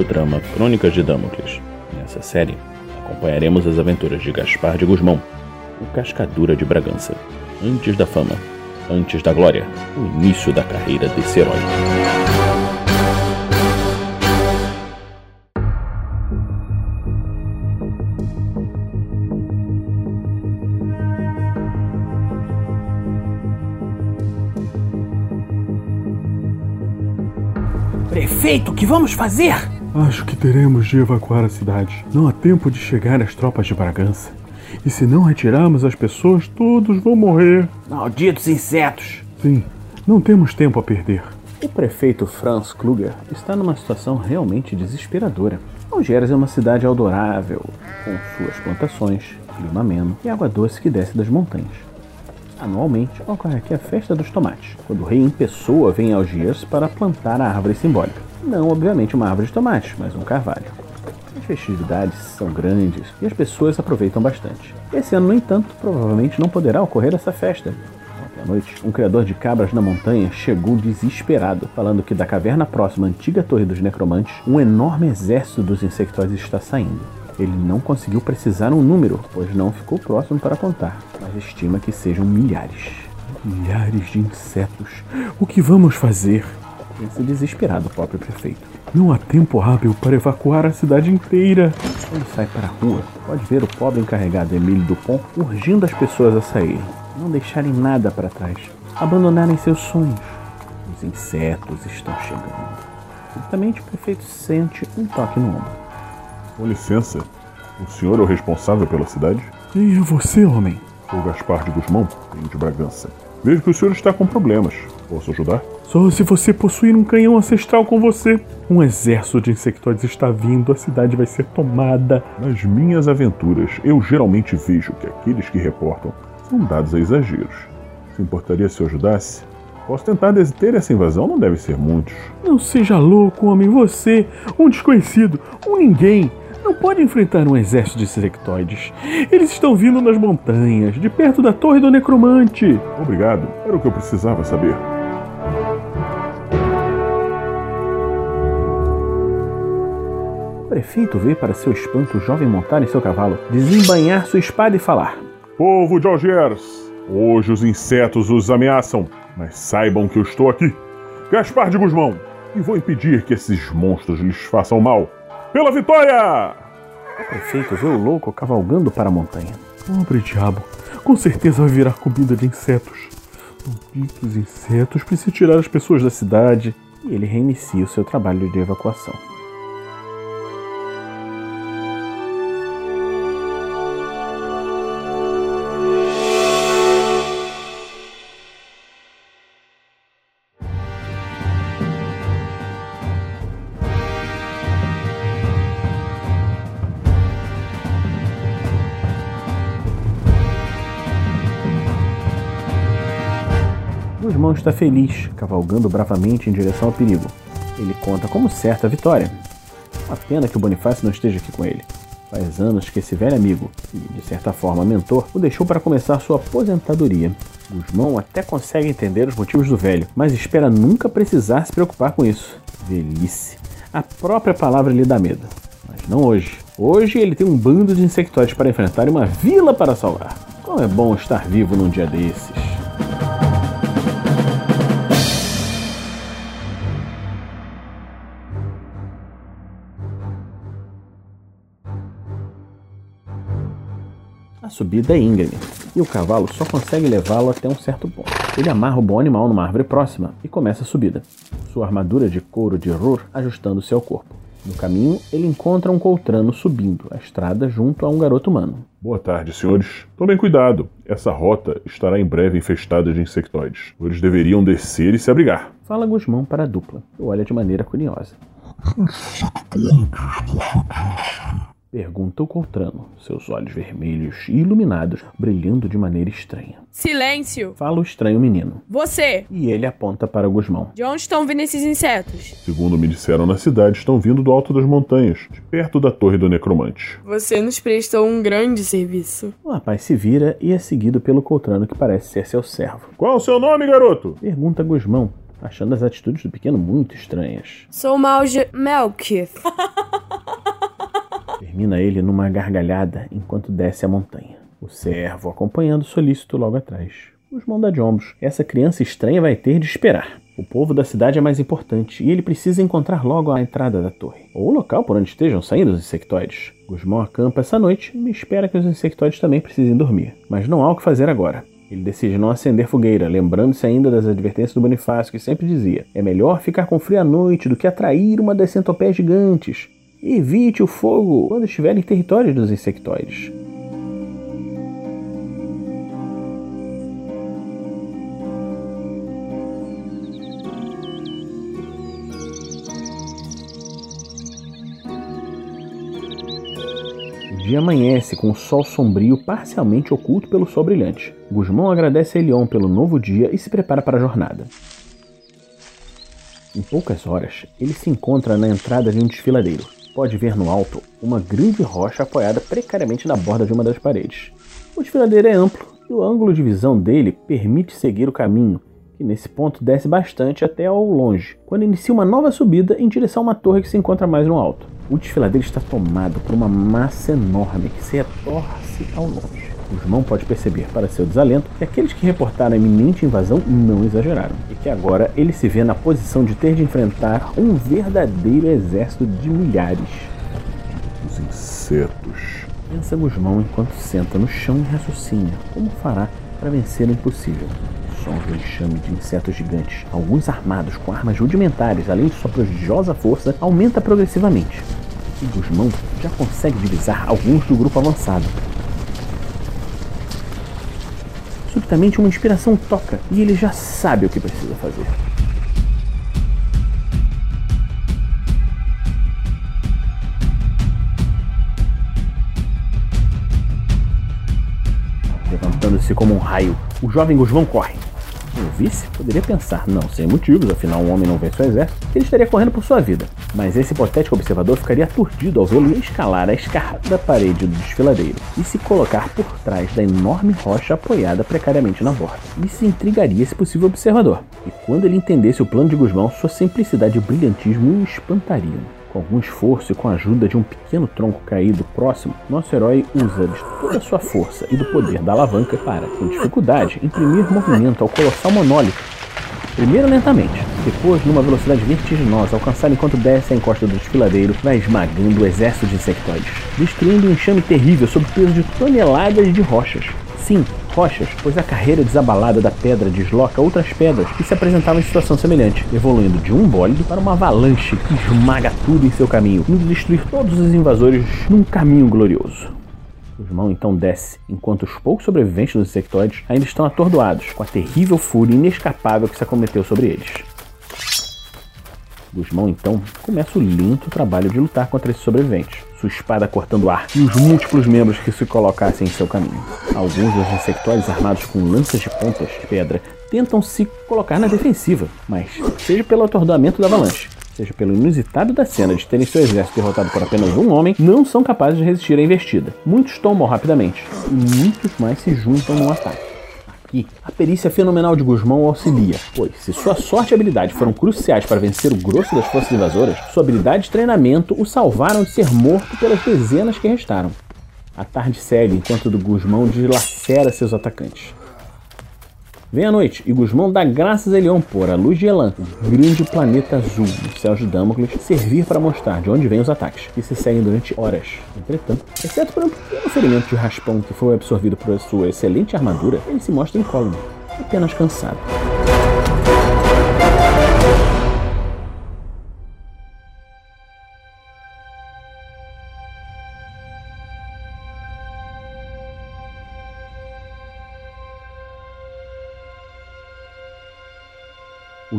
audiodrama Crônicas de Damocles. Nessa série, acompanharemos as aventuras de Gaspar de Gusmão, o Cascadura de Bragança, antes da fama, antes da glória, o início da carreira desse herói. Prefeito, o que vamos fazer? Acho que teremos de evacuar a cidade. Não há tempo de chegar às tropas de Bragança. E se não retirarmos as pessoas, todos vão morrer. Malditos insetos! Sim, não temos tempo a perder. O prefeito Franz Kluger está numa situação realmente desesperadora. Algeras é uma cidade adorável, com suas plantações, clima ameno e água doce que desce das montanhas. Anualmente ocorre aqui a Festa dos Tomates, quando o rei em pessoa vem a Algiers para plantar a árvore simbólica. Não, obviamente, uma árvore de tomate, mas um carvalho. As festividades são grandes e as pessoas aproveitam bastante. Esse ano, no entanto, provavelmente não poderá ocorrer essa festa. À noite, um criador de cabras na montanha chegou desesperado, falando que da caverna próxima à antiga Torre dos Necromantes, um enorme exército dos insectóides está saindo. Ele não conseguiu precisar um número, pois não ficou próximo para contar, mas estima que sejam milhares. Milhares de insetos. O que vamos fazer? Pensa desesperado o próprio prefeito. Não há tempo hábil para evacuar a cidade inteira. Quando sai para a rua, pode ver o pobre encarregado Emílio Dupont urgindo as pessoas a saírem, não deixarem nada para trás, abandonarem seus sonhos. Os insetos estão chegando. Subitamente o prefeito sente um toque no ombro. Com licença, o senhor é o responsável pela cidade? Quem é você, homem? Sou Gaspar de Guzmão, venho de Bragança. Vejo que o senhor está com problemas. Posso ajudar? Só se você possuir um canhão ancestral com você. Um exército de insectoides está vindo, a cidade vai ser tomada. Nas minhas aventuras, eu geralmente vejo que aqueles que reportam são dados a exageros. Se importaria se eu ajudasse? Posso tentar deter essa invasão, não deve ser muitos. Não seja louco, homem. Você, um desconhecido, um ninguém, não pode enfrentar um exército de insectoides. Eles estão vindo nas montanhas, de perto da Torre do Necromante. Obrigado, era o que eu precisava saber. O prefeito vê para seu espanto o jovem montar em seu cavalo, desembanhar sua espada e falar: Povo de Algiers, hoje os insetos os ameaçam, mas saibam que eu estou aqui, Gaspar de Guzmão, e vou impedir que esses monstros lhes façam mal. Pela vitória! Prefeito vê o louco cavalgando para a montanha. Pobre diabo, com certeza vai virar comida de insetos. Malditos insetos, preciso tirar as pessoas da cidade. E ele reinicia o seu trabalho de evacuação. Guzmão está feliz, cavalgando bravamente em direção ao perigo. Ele conta como certa a vitória. Uma pena que o Bonifácio não esteja aqui com ele. Faz anos que esse velho amigo, e de certa forma mentor, o deixou para começar sua aposentadoria. Guzmão até consegue entender os motivos do velho, mas espera nunca precisar se preocupar com isso. Velhice. A própria palavra lhe dá medo. Mas não hoje. Hoje ele tem um bando de insectóides para enfrentar e uma vila para salvar. Como é bom estar vivo num dia desses. Subida é íngreme e o cavalo só consegue levá-lo até um certo ponto. Ele amarra o bom animal numa árvore próxima e começa a subida, sua armadura de couro de Rur ajustando-se ao corpo. No caminho, ele encontra um coltrano subindo a estrada junto a um garoto humano. Boa tarde, senhores. Tomem cuidado. Essa rota estará em breve infestada de insectoides. Eles deveriam descer e se abrigar. Fala Guzmão para a dupla, e olha de maneira curiosa. Pergunta o Coltrano, seus olhos vermelhos e iluminados, brilhando de maneira estranha. Silêncio! Fala o estranho menino. Você! E ele aponta para o Guzmão. De onde estão vindo esses insetos? Segundo me disseram na cidade, estão vindo do alto das montanhas, de perto da Torre do Necromante. Você nos prestou um grande serviço. O rapaz se vira e é seguido pelo Coltrano, que parece ser seu servo. Qual é o seu nome, garoto? Pergunta Guzmão, achando as atitudes do pequeno muito estranhas. Sou Malge Melkith. Termina ele numa gargalhada enquanto desce a montanha. O servo acompanhando solícito logo atrás. Os mãos dá de ombros. Essa criança estranha vai ter de esperar. O povo da cidade é mais importante e ele precisa encontrar logo a entrada da torre, ou o local por onde estejam saindo os insectoides. Guzmão acampa essa noite e espera que os insectoides também precisem dormir, mas não há o que fazer agora. Ele decide não acender fogueira, lembrando-se ainda das advertências do Bonifácio, que sempre dizia: é melhor ficar com frio à noite do que atrair uma das centopeias gigantes. Evite o fogo quando estiver em território dos insectoides. dia amanhece com o sol sombrio parcialmente oculto pelo sol brilhante. Guzmão agradece a Elion pelo novo dia e se prepara para a jornada. Em poucas horas, ele se encontra na entrada de um desfiladeiro. Pode ver no alto uma grande rocha apoiada precariamente na borda de uma das paredes. O desfiladeiro é amplo e o ângulo de visão dele permite seguir o caminho, que nesse ponto desce bastante até ao longe, quando inicia uma nova subida em direção a uma torre que se encontra mais no alto. O desfiladeiro está tomado por uma massa enorme que se retorce ao longe. Guzmão pode perceber, para seu desalento, que aqueles que reportaram a iminente invasão não exageraram, e que agora ele se vê na posição de ter de enfrentar um verdadeiro exército de milhares. Os insetos. Pensa Guzmão enquanto senta no chão e raciocina como fará para vencer o impossível. Sons do enxame de insetos gigantes, alguns armados com armas rudimentares, além de sua prodigiosa força, aumenta progressivamente e Guzmão já consegue divisar alguns do grupo avançado. Subitamente uma inspiração toca e ele já sabe o que precisa fazer. Levantando-se como um raio, o jovem Guzmão corre. O vice poderia pensar, não sem motivos, afinal um homem não vence o exército, que ele estaria correndo por sua vida. Mas esse hipotético observador ficaria aturdido ao vê-lo escalar a escarrada parede do desfiladeiro e se colocar por trás da enorme rocha apoiada precariamente na borda. Se intrigaria esse possível observador. E quando ele entendesse o plano de Guzmão, sua simplicidade e brilhantismo o espantariam. Com algum esforço e com a ajuda de um pequeno tronco caído próximo, nosso herói usa de toda a sua força e do poder da alavanca para, com dificuldade, imprimir movimento ao colossal monólito. Primeiro lentamente, depois numa velocidade vertiginosa, alcançar enquanto desce a encosta do desfiladeiro, vai esmagando o exército de insectoides, destruindo um enxame terrível sob o peso de toneladas de rochas. Sim, rochas, pois a carreira desabalada da pedra desloca outras pedras que se apresentavam em situação semelhante, evoluindo de um bólido para uma avalanche que esmaga tudo em seu caminho, indo destruir todos os invasores num caminho glorioso. O irmão então desce, enquanto os poucos sobreviventes dos insectoides ainda estão atordoados com a terrível fúria inescapável que se acometeu sobre eles. Guzmão então começa o lento trabalho de lutar contra esses sobreviventes, sua espada cortando ar e os múltiplos membros que se colocassem em seu caminho. Alguns dos insectoides armados com lanças de pontas de pedra tentam se colocar na defensiva, mas seja pelo atordoamento da avalanche, seja pelo inusitado da cena de terem seu exército derrotado por apenas um homem, não são capazes de resistir à investida. Muitos tombam rapidamente e muitos mais se juntam no ataque. Aqui, a perícia fenomenal de Guzmão auxilia, pois se sua sorte e habilidade foram cruciais para vencer o grosso das forças invasoras, sua habilidade de treinamento o salvaram de ser morto pelas dezenas que restaram. A tarde segue enquanto do Guzmão dilacera seus atacantes. Vem a noite e Guzmão dá graças a Elion por a luz de Elan, um grande planeta azul no céu de Damocles, servir para mostrar de onde vêm os ataques, que se seguem durante horas. Entretanto, exceto por um pequeno ferimento de raspão que foi absorvido por sua excelente armadura, ele se mostra incólume, apenas cansado.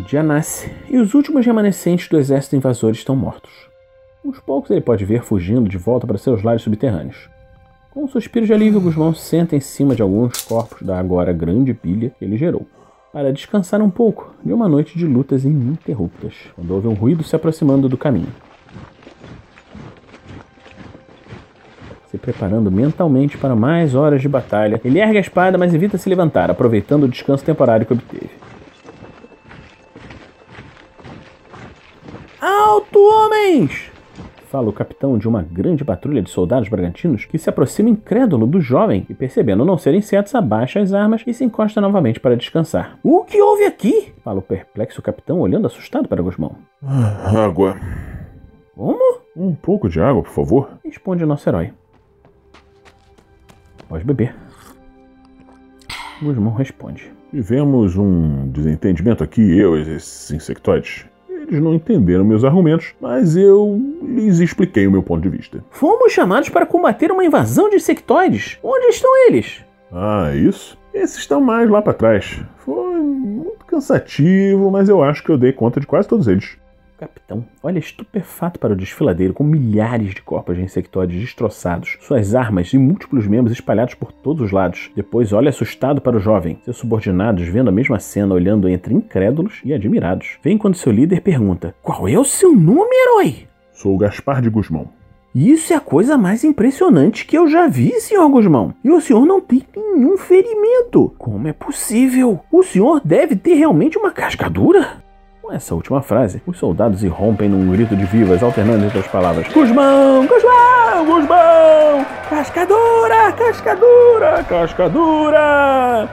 O dia nasce e os últimos remanescentes do exército invasor estão mortos. Uns poucos ele pode ver fugindo de volta para seus lares subterrâneos. Com um suspiro de alívio, Guzmão senta em cima de alguns corpos da agora grande pilha que ele gerou, para descansar um pouco de uma noite de lutas ininterruptas, quando houve um ruído se aproximando do caminho. Se preparando mentalmente para mais horas de batalha, ele ergue a espada, mas evita se levantar, aproveitando o descanso temporário que obteve. Alto, homens! Fala o capitão de uma grande patrulha de soldados bragantinos que se aproxima incrédulo do jovem e, percebendo não ser insetos, abaixa as armas e se encosta novamente para descansar. O que houve aqui? Fala o perplexo capitão, olhando assustado para Gusmão. Ah, água. Como? Um pouco de água, por favor. Responde o nosso herói. Pode beber. Gusmão responde. Tivemos um desentendimento aqui, eu e esses insectoides. Eles não entenderam meus argumentos, mas eu lhes expliquei o meu ponto de vista. Fomos chamados para combater uma invasão de insectoides. Onde estão eles? Ah, isso? Esses estão mais lá para trás. Foi muito cansativo, mas eu acho que eu dei conta de quase todos eles. Capitão olha estupefato para o desfiladeiro com milhares de corpos de insectoides destroçados, suas armas e múltiplos membros espalhados por todos os lados. Depois olha assustado para o jovem. Seus subordinados, vendo a mesma cena, olhando entre incrédulos e admirados. Vem quando seu líder pergunta: Qual é o seu nome, herói? Sou o Gaspar de Guzmão. Isso é a coisa mais impressionante que eu já vi, senhor Guzmão. E o senhor não tem nenhum ferimento. Como é possível? O senhor deve ter realmente uma cascadura? Com essa última frase, os soldados irrompem num grito de vivas, alternando entre as palavras Guzmão, Guzmão, Guzmão, cascadura, cascadura, cascadura.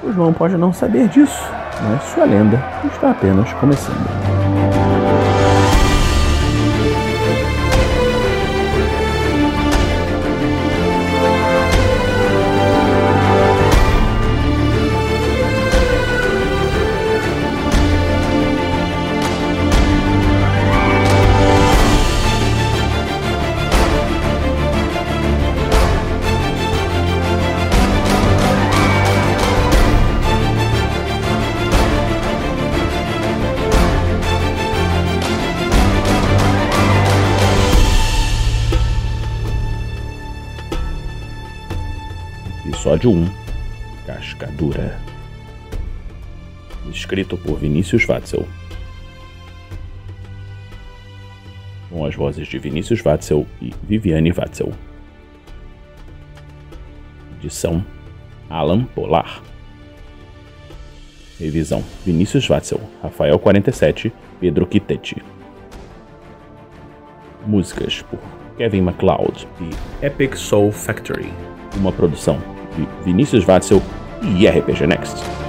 Guzmão pode não saber disso, mas sua lenda está apenas começando. Episódio 1 Cascadura Escrito por Vinícius Watzel. Com as vozes de Vinícius Watzel e Viviane Watzel. Edição Alan Polar. Revisão Vinícius Watzel, Rafael 47, Pedro Quitete. Músicas por Kevin MacLeod e Epic Soul Factory. Uma produção Vinícius Watzel e RPG Next.